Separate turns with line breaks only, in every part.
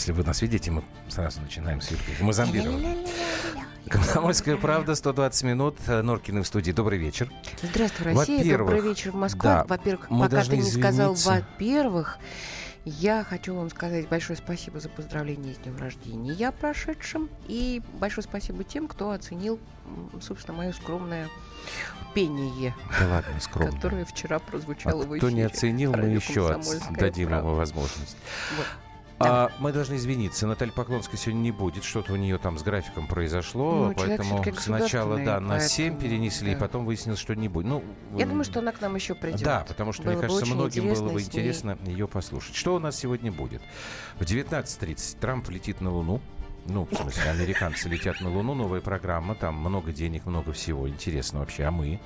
Если вы нас видите, мы сразу начинаем с Юлькой. Мы зомбированы. Комсомольская правда, 120 минут. Норкины в студии. Добрый вечер.
Здравствуй, Россия. Добрый вечер, Москва.
да,
Во-первых, пока ты не сказал
извиниться.
во-первых, я хочу вам сказать большое спасибо за поздравление с днем рождения я прошедшим. И большое спасибо тем, кто оценил, собственно, мое скромное пение,
Да ладно, скромно.
которое вчера прозвучало
А
в
кто
эфире.
не оценил, мы еще от-
«Комсомольская
дадим
правда».
ему возможность.
Вот.
А, мы должны извиниться. Наталья Поклонская сегодня не будет. Что-то у нее там с графиком произошло.
Ну,
поэтому сначала да, на 7
поэтому,
перенесли,
да.
потом выяснилось, что не будет. Ну,
Я
м,
думаю, что она к нам еще придет.
Да, потому что,
Было
мне кажется, многим было
интересно
бы
с ней.
интересно ее послушать. Что у нас сегодня будет? В 19.30 Трамп летит на Луну. Ну, в смысле, американцы летят на Луну, новая программа, там много денег, много всего. Интересно вообще, а мы?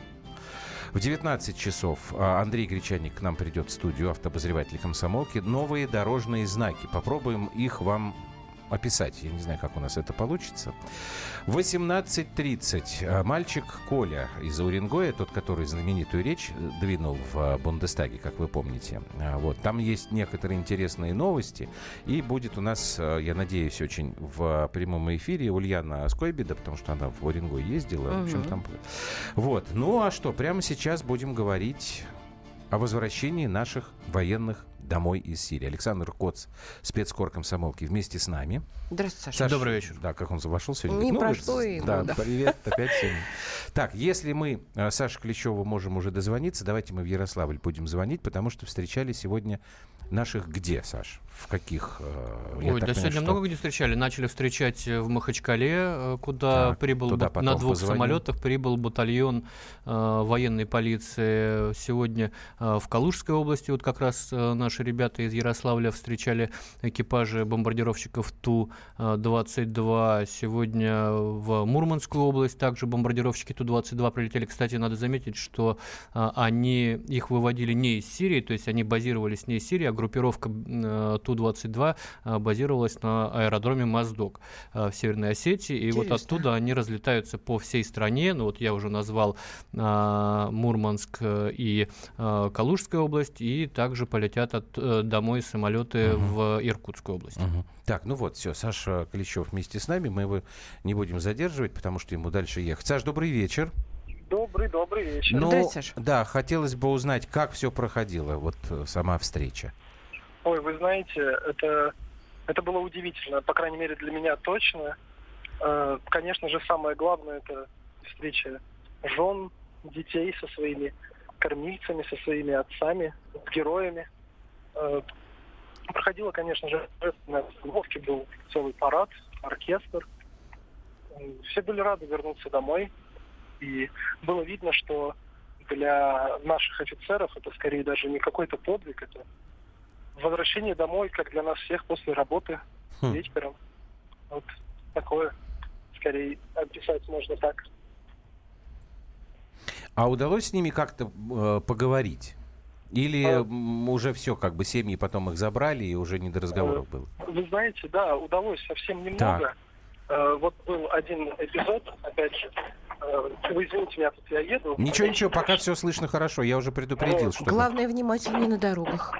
В 19 часов а, Андрей Гречаник к нам придет в студию, автообозреватель комсомолки. Новые дорожные знаки. Попробуем их вам описать. Я не знаю, как у нас это получится. В 18.30 а, мальчик Коля из Уренгоя, тот, который знаменитую речь э, двинул в а, Бундестаге, как вы помните. А, Вот. Там есть некоторые интересные новости. И будет у нас, а, я надеюсь, очень в прямом эфире Ульяна Скойбеда, потому что она в Уренгой ездила. В общем, там... Вот. Ну, а что? Прямо сейчас будем говорить о возвращении наших военных домой из Сирии. Александр Коц, спецкор комсомолки, вместе с нами.
Здравствуйте, Саша.
Саша,
Добрый вечер.
Да, как он вошел сегодня?
Не
говорит,
прошло и,
Да,
ну, да.
привет, опять сегодня. Так, если мы э, Саше Клещеву можем уже дозвониться, давайте мы в Ярославль будем звонить, потому что встречали сегодня наших где, Саш? В каких? э,
Ой, да
понимаю,
сегодня
что-
много где встречали. Начали встречать э, в Махачкале, э, куда
Так,
прибыл
потом
на двух
позвоним.
самолетах прибыл батальон э, военной полиции. Сегодня э, в Калужской области вот как раз э, наши ребята из Ярославля встречали экипажи бомбардировщиков Ту-22. Сегодня в Мурманскую область также бомбардировщики Ту-22 прилетели. Кстати, надо заметить, что э, они их выводили не из Сирии, то есть они базировались не из Сирии, а группировка э, Ту-22 э, базировалась на аэродроме Моздок э, в Северной Осетии. И вот
Интересно.
оттуда они разлетаются по всей стране. Ну вот я уже назвал Мурманск и Калужская область, и также полетят от, домой самолеты
Мгм.
в Иркутскую область.
Мгм. Так, ну вот, все, Саша Клещев вместе с нами, мы его не будем задерживать, потому что ему дальше ехать. Саш, добрый вечер.
Добрый, добрый вечер.
Ну, да, хотелось бы узнать, как все проходило, вот сама встреча.
Ой, вы знаете, это, это было удивительно, по крайней мере для меня точно. Э, Конечно же, самое главное это встреча жен, детей со своими кормильцами, со своими отцами, с героями. Э, Проходило, конечно же, торжественной обстановке, был целый парад, оркестр. Все были рады вернуться домой. И было видно, что для наших офицеров это скорее даже не какой-то подвиг, это возвращение домой, как для нас всех после работы
Хм.
вечером. Вот такое, скорее, описать можно так.
А удалось с ними как-то э, поговорить? Или
А.
уже все, как бы семьи потом их забрали, и уже не до разговоров было?
Вы знаете, да, удалось совсем немного. Э, вот был один эпизод, опять же, э, вы извините меня, тут я еду.
Ничего, ничего, пока все слышно хорошо. Я уже предупредил, что...
Главное, внимательнее на дорогах.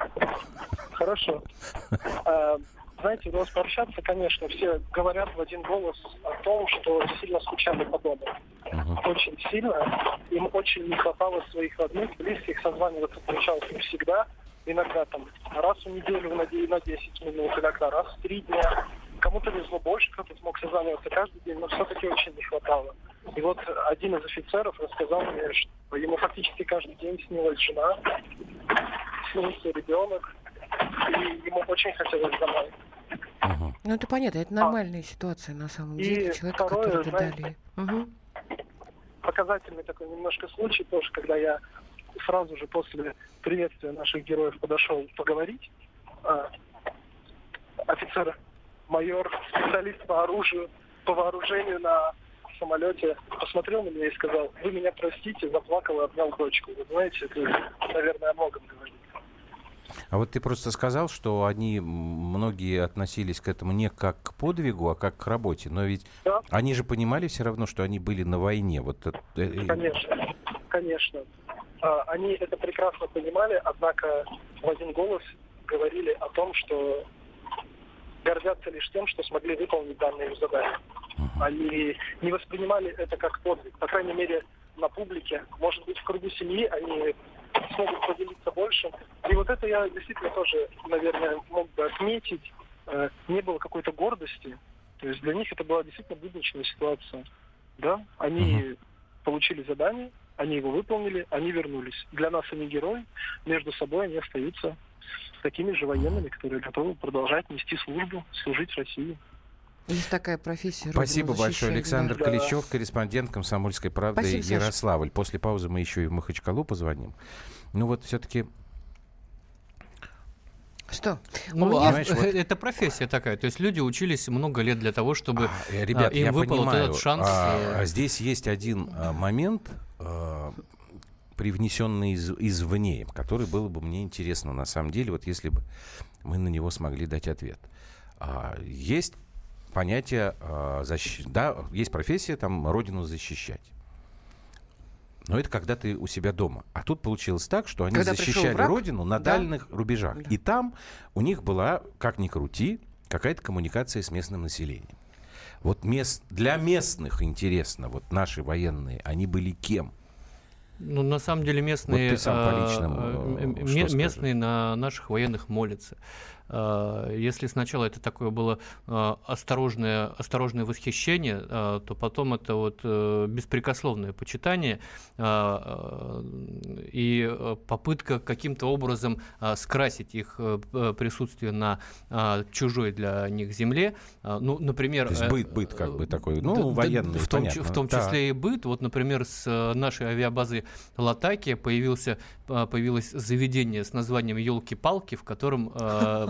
Хорошо. А, Знаете, удалось пообщаться, конечно, все говорят в один голос о том, что сильно скучали по дому.
Мгм.
Очень сильно. Им очень не хватало своих родных, близких. Созваниваться получалось не всегда. Иногда там раз в неделю на де- на 10 минут, иногда раз в три дня. Кому-то везло больше, кто-то смог созваниваться каждый день, но все-таки очень не хватало. И вот один из офицеров рассказал мне, что ему фактически каждый день снилась жена, снился ребенок, и ему очень хотелось домой.
Мгм.
Ну, это понятно, это нормальная ситуация на самом
И
деле. Человека,
второе,
который
знаете,
дали. Мгм.
Показательный такой немножко случай тоже, когда я сразу же после приветствия наших героев подошел поговорить. А, офицер, майор, специалист по оружию, по вооружению на самолете посмотрел на меня и сказал, вы меня простите, заплакал и обнял дочку. Вы знаете, это, наверное, о многом говорит.
А вот ты просто сказал, что они, многие относились к этому не как к подвигу, а как к работе. Но ведь да. они же понимали все равно, что они были на войне. Вот это...
Э, э, конечно, конечно. А, они это прекрасно понимали, однако в один голос говорили о том, что гордятся лишь тем, что смогли выполнить данные задания. Они не воспринимали это как подвиг. По крайней мере, на публике. Может быть, в кругу семьи они смогут поделиться больше. И вот это я действительно тоже, наверное, мог бы отметить. Э, не было какой-то гордости. То есть для них это была действительно будничная ситуация. Да, они uh-huh. получили задание, они его выполнили, они вернулись. Для нас они герои, между собой они остаются такими же военными, которые готовы продолжать нести службу, служить России.
Есть такая профессия.
Спасибо большое. Александр да. Каличев, корреспондент «Комсомольской правды» Спасибо, Ярославль. Саша. После паузы мы еще и в Махачкалу позвоним. Ну вот все-таки
что?
Ну, меня... знаешь, вот... Это профессия такая. То есть люди учились много лет для того, чтобы а,
ребят, а, им выпал понимаю, этот шанс. А, а здесь есть один а, момент, а, привнесенный из, извне, который было бы мне интересно на самом деле, вот если бы мы на него смогли дать ответ. А, есть понятие, э, защ... да, есть профессия, там, родину защищать. Но это когда ты у себя дома. А тут получилось так, что они когда защищали родину на да. дальних рубежах. Да. И там у них была, как ни крути, какая-то коммуникация с местным населением. Вот мест, для местных интересно, вот наши военные, они были кем?
Ну, на самом деле местные, вот ты сам по личному, э, местные на наших военных молятся. Э, если сначала это такое было э, осторожное, осторожное восхищение, э, то потом это вот беспрекословное почитание и попытка каким-то образом скрасить их присутствие на чужой для них земле. Ну, например... То
есть быт, быт как бы такой, ну, да, военный,
в том, в том числе да. и быт. Вот, например, с нашей авиабазы Латаки появился, появилось заведение с названием «Елки-палки», в котором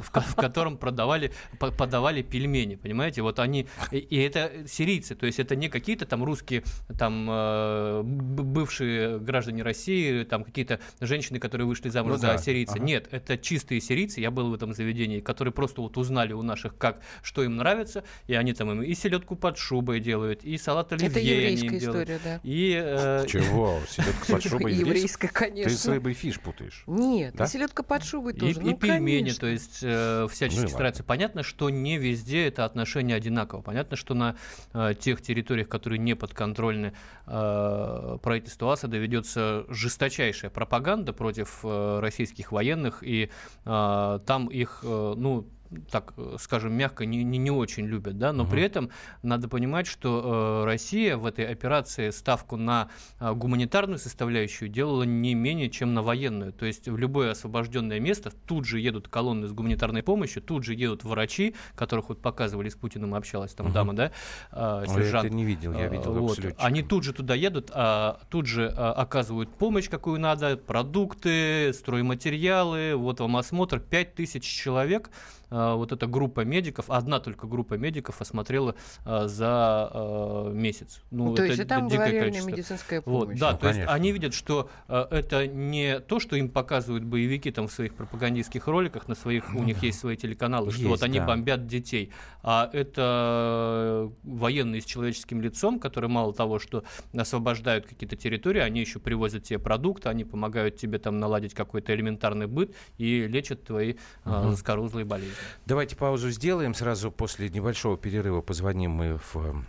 в, в котором продавали, подавали пельмени, понимаете? Вот они, и это сирийцы, то есть это не какие-то там русские, там э, бывшие граждане России, там какие-то женщины, которые вышли замуж ну, за да. сирийца. Ага. Нет, это чистые сирийцы, я был в этом заведении, которые просто вот узнали у наших, как, что им нравится, и они там им и селедку под шубой делают, и салат оливье Это еврейская история, да. И,
э... Чего? Селедка под шубой
еврейская, конечно.
Ты с рыбой фиш путаешь.
Нет, да? селедка под шубой тоже.
И, ну, и пельмени, то есть э, всячески ну, стараются. Понятно, что не везде это отношение одинаково. Понятно, что на э, тех территориях, которые не подконтрольны э, правительству Асада, ведется жесточайшая пропаганда против э, российских военных, и э, там их, э, ну, так э, скажем, мягко не, не, не очень любят, да, но угу. при этом надо понимать, что э, Россия в этой операции ставку на э, гуманитарную составляющую делала не менее, чем на военную. То есть в любое освобожденное место тут же едут колонны с гуманитарной помощью, тут же едут врачи, которых вот показывали с Путиным, общалась там угу. дама, да,
э, сержант. Я это не видел, я видел вот.
Они тут же туда едут, а, тут же а, оказывают помощь, какую надо, продукты, стройматериалы, вот вам осмотр, 5000 человек а, вот эта группа медиков, одна только группа медиков осмотрела а, за а, месяц.
Ну, ну, то это, есть это дикое количество. медицинская помощь.
Вот, да, ну, то конечно. есть они видят, что это не то, что им показывают боевики там в своих пропагандистских роликах, на своих, у них есть свои телеканалы, есть, что вот они да. бомбят детей, а это военные с человеческим лицом, которые мало того, что освобождают какие-то территории, они еще привозят тебе продукты, они помогают тебе там наладить какой-то элементарный быт и лечат твои угу. заскорузлые болезни.
Давайте паузу сделаем. Сразу после небольшого перерыва позвоним мы в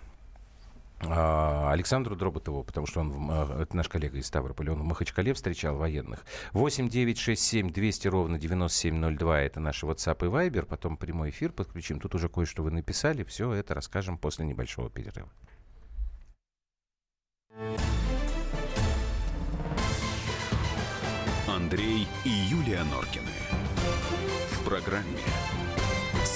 а, Александру Дроботову, потому что он, а, это наш коллега из Ставрополя, он в Махачкале встречал военных. 8 9 6 7 200 ровно 9702 это наш WhatsApp и Viber. Потом прямой эфир подключим. Тут уже кое-что вы написали. Все это расскажем после небольшого перерыва.
Андрей и Юлия Норкины. В программе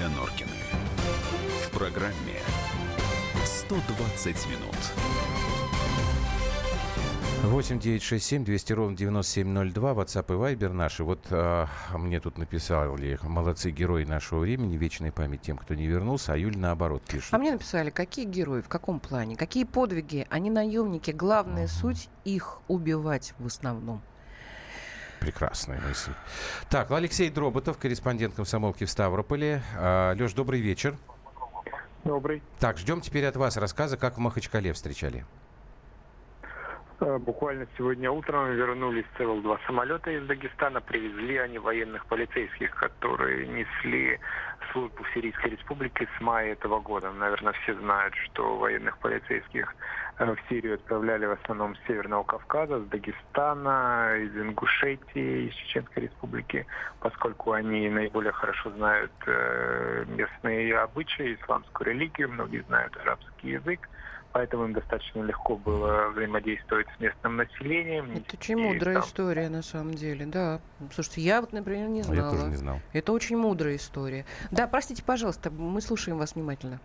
И Юлия Норкины. В программе 120 минут.
8 9 6 7 200 ровно 9702, WhatsApp и Viber наши. Вот а, мне тут написали, молодцы герои нашего времени, вечная память тем, кто не вернулся, а Юль наоборот пишет.
А мне написали, какие герои, в каком плане, какие подвиги, они наемники, главная
Ага.
суть их убивать в основном.
Прекрасная мысль. Так, Алексей Дроботов, корреспондент комсомолки в Ставрополе. А, Леш, добрый вечер.
Добрый.
Так, ждем теперь от вас рассказа, как в Махачкале встречали.
Э, Буквально сегодня утром вернулись целых два самолета из Дагестана. Привезли они военных полицейских, которые несли службу в Сирийской республике с мая этого года. Наверное, все знают, что военных полицейских э, в Сирию отправляли в основном с Северного Кавказа, с Дагестана, из Ингушетии, из Чеченской республики, поскольку они наиболее хорошо знают э, местные обычаи, исламскую религию, многие знают арабский язык. Поэтому им достаточно легко было взаимодействовать с местным населением.
Это очень мудрая
там
история, на самом деле, да. Слушайте, я вот, например, не знала.
Я тоже не знал.
Это очень мудрая история. Да, простите, пожалуйста, мы слушаем вас внимательно.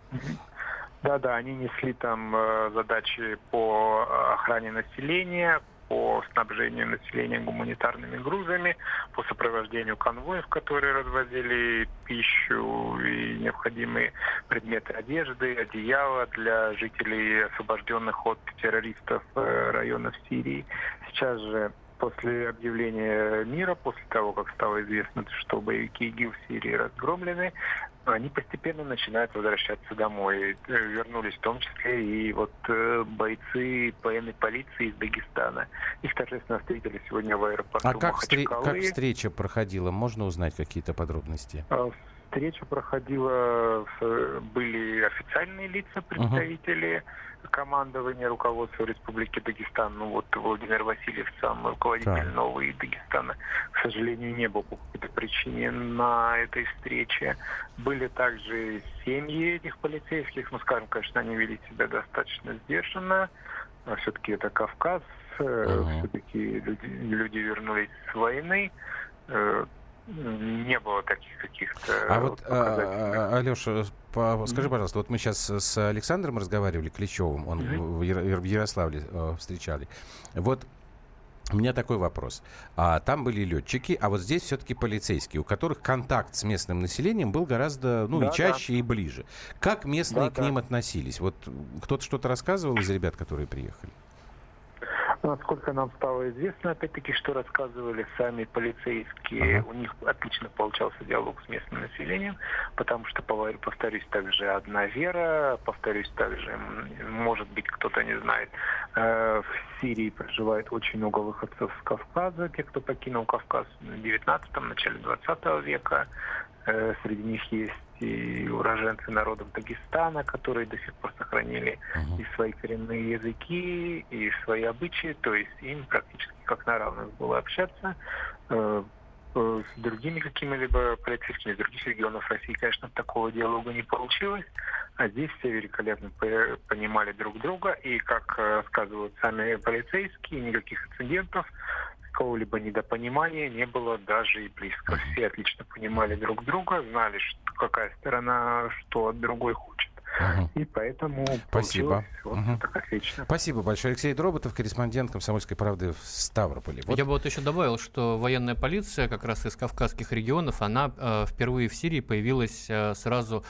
Да-да, они несли там э, задачи по э, охране населения, по снабжению населения гуманитарными грузами, по сопровождению конвоев, которые развозили пищу и необходимые предметы одежды, одеяла для жителей освобожденных от террористов э, районов Сирии. Сейчас же после объявления мира, после того, как стало известно, что боевики ИГИЛ в Сирии разгромлены, они постепенно начинают возвращаться домой. Э, Вернулись в том числе и вот э, бойцы военной полиции из Дагестана. Их торжественно встретили сегодня в аэропорту
А как, встре- как встреча проходила? Можно узнать какие-то подробности?
А, Встреча проходила, были официальные лица, представители командования руководства Республики Дагестан. Ну вот Владимир Васильев, сам руководитель
Так.
Новой Дагестана, к сожалению, не был по какой-то причине на этой встрече. Были также семьи этих полицейских. Ну, скажем, конечно, они вели себя достаточно сдержанно. Все-таки это Кавказ.
Ага.
Все-таки люди, люди вернулись с войны. Э, Не было таких каких-то
А вот,
показательных.
а, Алеша, скажи, пожалуйста, вот мы сейчас с Александром разговаривали, Клещевым, он в Яро- в Ярославле э, встречали. Вот у меня такой вопрос. А, там были летчики, а вот здесь все-таки полицейские, у которых контакт с местным населением был гораздо, ну, и
Да,
чаще, и ближе. Как местные
Да,
к
да.
ним относились? Вот кто-то что-то рассказывал из ребят, которые приехали?
Насколько нам стало известно, опять-таки, что рассказывали сами полицейские,
Ага.
у них отлично получался диалог с местным населением, потому что, повторю- повторюсь, также одна вера, повторюсь, также, может быть, кто-то не знает, э, в Сирии проживает очень много выходцев с Кавказа, те, кто покинул Кавказ в 19 начале 20 века, Среди них есть и уроженцы народов Дагестана, которые до сих пор сохранили и свои коренные языки, и свои обычаи, то есть им практически как на равных было общаться. Э, э, С другими какими-либо полицейскими из других регионов России, конечно, такого диалога не получилось, а здесь все великолепно по- понимали друг друга, и, как э, рассказывают сами полицейские, никаких инцидентов, какого-либо недопонимания не было даже и близко. Все отлично понимали друг друга, знали, что, какая сторона что от другой хочет. И поэтому
Спасибо.
получилось вот так отлично.
Спасибо большое. Алексей Дроботов, корреспондент «Комсомольской правды» в Ставрополе. Вот
Я бы вот еще добавил, что военная полиция как раз из кавказских регионов, она э, впервые в Сирии появилась э, сразу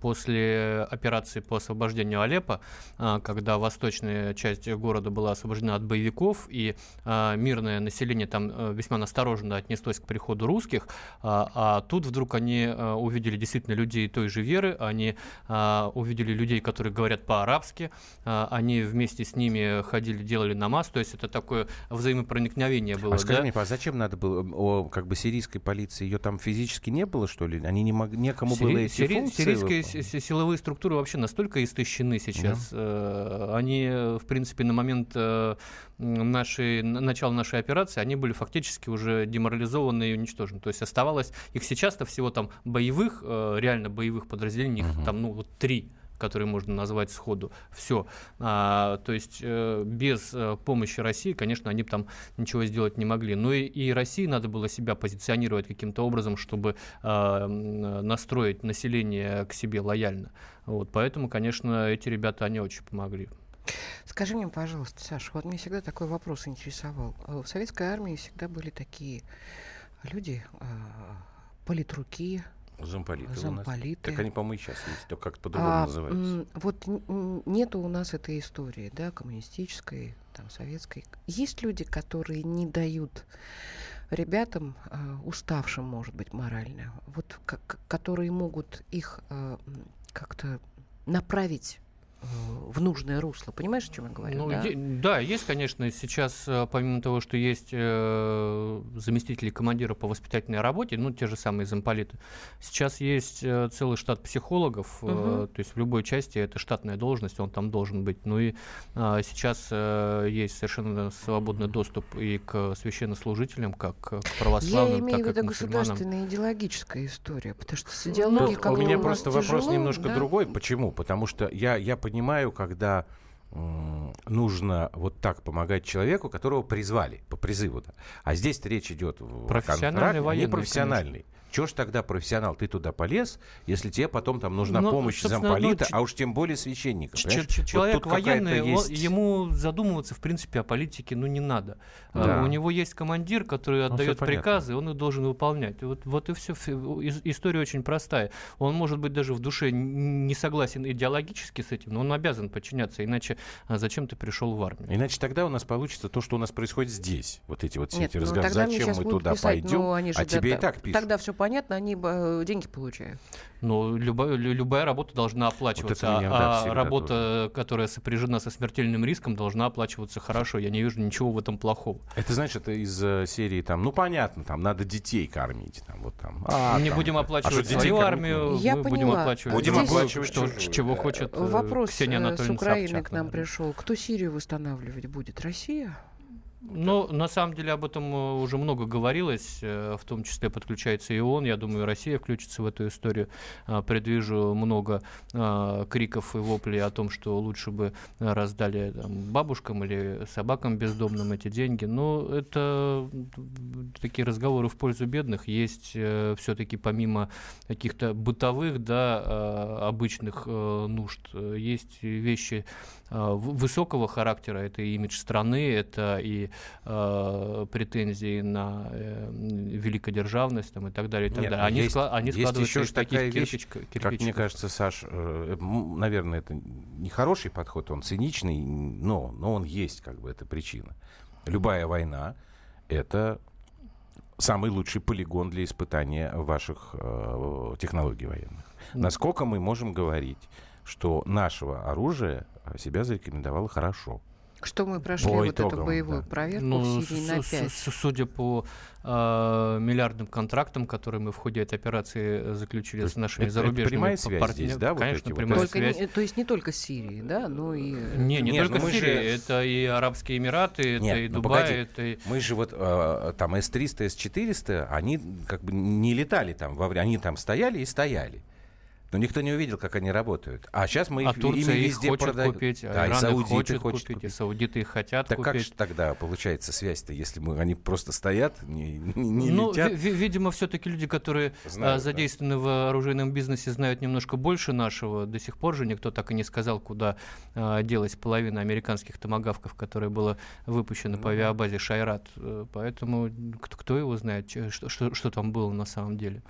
после операции по освобождению Алеппо, э, когда восточная часть города была освобождена от боевиков, и э, мирное население там э, весьма настороженно отнеслось к приходу русских, а, а тут вдруг они э, увидели действительно людей той же веры, они э, увидели увидели людей, которые говорят по-арабски, э, они вместе с ними ходили, делали намаз, то есть это такое взаимопроникновение было.
А скажи
да?
мне, а зачем надо было, о, как бы сирийской полиции, ее там физически не было, что ли? Они не могли, некому
Сири-
было эти
сири-
функции
Сирийские
выполнять?
си- силовые структуры вообще настолько истощены сейчас. э, Они, в принципе, на момент э, нашей, начала нашей операции, они были фактически уже деморализованы и уничтожены. То есть оставалось их сейчас-то всего там боевых, э, реально боевых подразделений, их
Мгм.
там, ну, вот три которые можно назвать сходу. Все. А, то есть э, без э, помощи России, конечно, они бы там ничего сделать не могли. Но и, и России надо было себя позиционировать каким-то образом, чтобы э, м, настроить население к себе лояльно. Вот, поэтому, конечно, эти ребята, они очень помогли.
Скажи мне, пожалуйста, Саша, вот меня всегда такой вопрос интересовал. А В советской армии всегда были такие люди, а, политруки,
Замполиты
замполиты.
Так они, по-моему, сейчас есть, только как-то по-другому
А,
называются.
вот нету у нас этой истории, да, коммунистической, там, советской. Есть люди, которые не дают ребятам, а, уставшим, может быть, морально, вот, как- которые могут их м, как-то направить э, в нужное русло. Понимаешь, о чем я говорю?
Ну,
да?
е- да, есть, конечно, сейчас, э, помимо того, что есть э, заместители командира по воспитательной работе, ну, те же самые замполиты, сейчас есть э, целый штат психологов, э,
Мгм.
то есть в любой части это штатная должность, он там должен быть. Ну и а, сейчас э, есть совершенно свободный доступ и к священнослужителям, как к
Я
православным,
имею в
так и
виду
к мусульманам.
государственная идеологическая история, потому что с
Ну,
идеологией
Тут
как
у меня
нас
просто вопрос
тяжело,
немножко
да?
другой. Почему? Потому что я, я понимаю, когда м, нужно вот так помогать человеку, которого призвали по призыву. Да. А здесь речь идет в
Профессиональный
контракте, не
военный,
профессиональный. Чего ж тогда профессионал, ты туда полез, если тебе потом там нужна
Ну,
помощь
собственно,
замполита,
ну,
а уж тем более священника.
Ч- ч-
Вот
Человек
тут какая-то
военный, он-
есть-
ему задумываться, в принципе, о политике, ну, не надо. А,
Да.
У него есть командир, который
всё
отдает
понятно.
приказы, он их должен выполнять. Вот, вот и все. История очень простая. Он, может быть, даже в душе не согласен идеологически с этим, но он обязан подчиняться, иначе а, зачем ты пришел в армию?
Иначе тогда у нас получится то, что у нас происходит здесь. Вот эти вот все
Нет,
эти
ну,
разговоры. Зачем мы туда
писать,
пойдем?
ну, они же
а тебе
да-
и так пишут.
Тогда все понятно, они э, деньги получают.
Но любая, лю- любая работа должна оплачиваться,
это меня, да,
а работа, которая сопряжена со смертельным риском, должна оплачиваться хорошо. Я не вижу ничего в этом плохого.
Это значит, это из э, серии там, ну понятно, там надо детей кормить, там вот там. А,
мы не
там,
будем
а
оплачивать
что, детей
свою армию,
Я
мы будем
поняла.
оплачивать.
Будем
что-
оплачивать
что,
чужую,
чего
да.
хочет э,
Вопрос
Ксения
с Украины
Собчак,
к нам
да.
пришел. Кто Сирию восстанавливать будет? Россия?
Ну, на самом деле об этом э, уже много говорилось, э, в том числе подключается и ООН, я думаю, Россия включится в эту историю. А, Предвижу много а, криков и воплей о том, что лучше бы э, раздали там, бабушкам или собакам бездомным эти деньги. Но это такие разговоры в пользу бедных. Есть все-таки помимо каких-то бытовых, да, а, обычных э, нужд, э, есть вещи высокого характера. Это и имидж страны, это и э, претензии на э, великодержавность там, и так далее. И так
Нет,
далее.
ну,
Они,
есть-
скла- они
есть
складываются
еще
из таких
такая вещь,
кирпичка-
Как мне
кирпичиков.
кажется, Саш, э, наверное, это нехороший подход, он циничный, но, но он есть, как бы, это причина. Любая война — это самый лучший полигон для испытания ваших э, технологий военных. Насколько мы можем говорить, что нашего оружия себя зарекомендовало хорошо?
Что мы прошли
По
вот эту
итогам,
боевую
да.
проверку
Ну,
в Сирии
с-
на
с-
5?
с- судя по э, миллиардным контрактам, которые мы в ходе этой операции э, заключили
То
с нашими
это- это
зарубежными
прямая
па-
связь
партнерами.
здесь, да, вот
Конечно,
вот
прямая
Только
связь.
не- то есть не только с Сирией, да, но и... э,
Не, не
Нет,
только
ну мы же-
Сирия, это и Арабские Эмираты, это
Нет,
и
ну
Дубай,
погоди.
это и...
Мы же вот э, там С-300, С-400, они как бы не летали там, во время, они там стояли и стояли. Но никто не увидел, как они работают. А сейчас мы
А
их,
Турция
ими
их
везде
хочет
продаем.
купить, а
Да, и
Иран их
саудиты
хочет
хочет
купить, и
купить.
саудиты их хотят
Так как
купить.
же тогда получается связь-то, если мы, они просто стоят, не, не-
ну,
летят?
ви- ви- видимо, все-таки люди, которые а,
Знают, да.
задействованы в оружейном бизнесе, знают немножко больше нашего. До сих пор же никто так и не сказал, куда а, делась половина американских томогавков, которая была выпущена
Ну
по
да.
авиабазе Шайрат. Э, Поэтому кто, кто его знает, что, что, что там было на самом деле.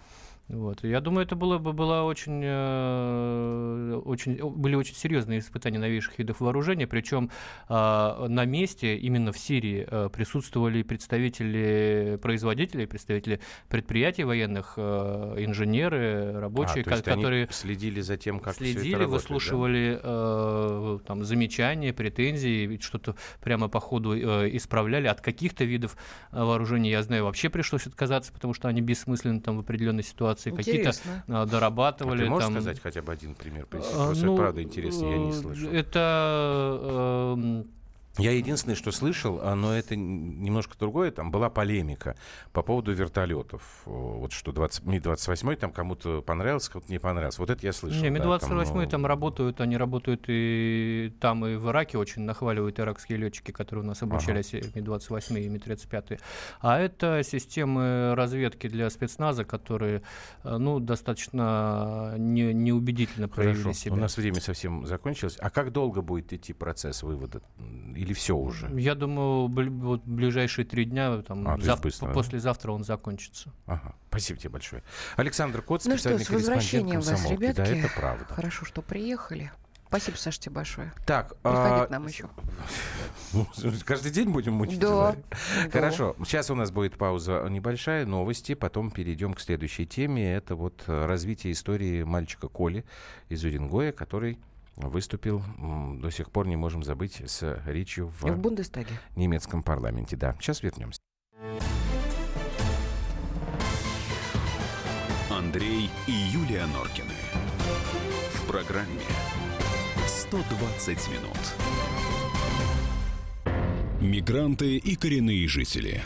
Вот. Я думаю, это было бы было очень, э, очень, были очень серьезные испытания новейших видов вооружения, причем э, на месте, именно в Сирии, э, присутствовали представители производителей, представители предприятий военных, э, инженеры, рабочие,
а,
которые
следили за тем, как
следили,
все это работает,
выслушивали
да?
там, замечания, претензии, что-то прямо по ходу исправляли. От каких-то видов вооружения, я знаю, вообще пришлось отказаться, потому что они бессмысленны там в определенной ситуации ситуации какие-то а, дорабатывали.
А ты можешь
там...
сказать хотя бы один пример? Просто
ну,
правда интересно, я не слышал.
Это э,
я единственное, что слышал, а, но это немножко другое, там была полемика по поводу вертолетов. Вот что 20, Ми-28 там кому-то понравился, кому-то не понравился. Вот это я слышал.
Не, Ми-28
да, там,
ну... там работают, они работают и там, и в Ираке очень нахваливают иракские летчики, которые у нас обучались ага. Ми-28 и Ми-35. А это системы разведки для спецназа, которые, э, ну, достаточно не, неубедительно проявили
Хорошо.
себя.
У нас время совсем закончилось. А как долго будет идти процесс вывода или все уже?
Я думаю, вот ближайшие три дня, там,
а,
зав...
быстро,
послезавтра он закончится.
Ага. Спасибо тебе большое. Александр Кот,
ну что, с возвращением вас, ребятки.
Да, это правда.
Хорошо, что приехали. Спасибо, Саша, тебе большое.
Так,
Приходи а... к нам еще.
Каждый день будем мучить?
Да.
Хорошо. Сейчас у нас будет пауза небольшая, новости, потом перейдем к следующей теме. Это вот развитие истории мальчика Коли из Уренгоя, который выступил, до сих пор не можем забыть, с речью в,
в Бундестаге.
немецком парламенте. Да, сейчас вернемся.
Андрей и Юлия Норкины. В программе 120 минут. Мигранты и коренные жители.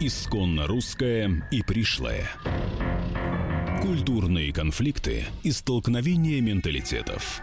Исконно русская и пришлая. Культурные конфликты и столкновения менталитетов.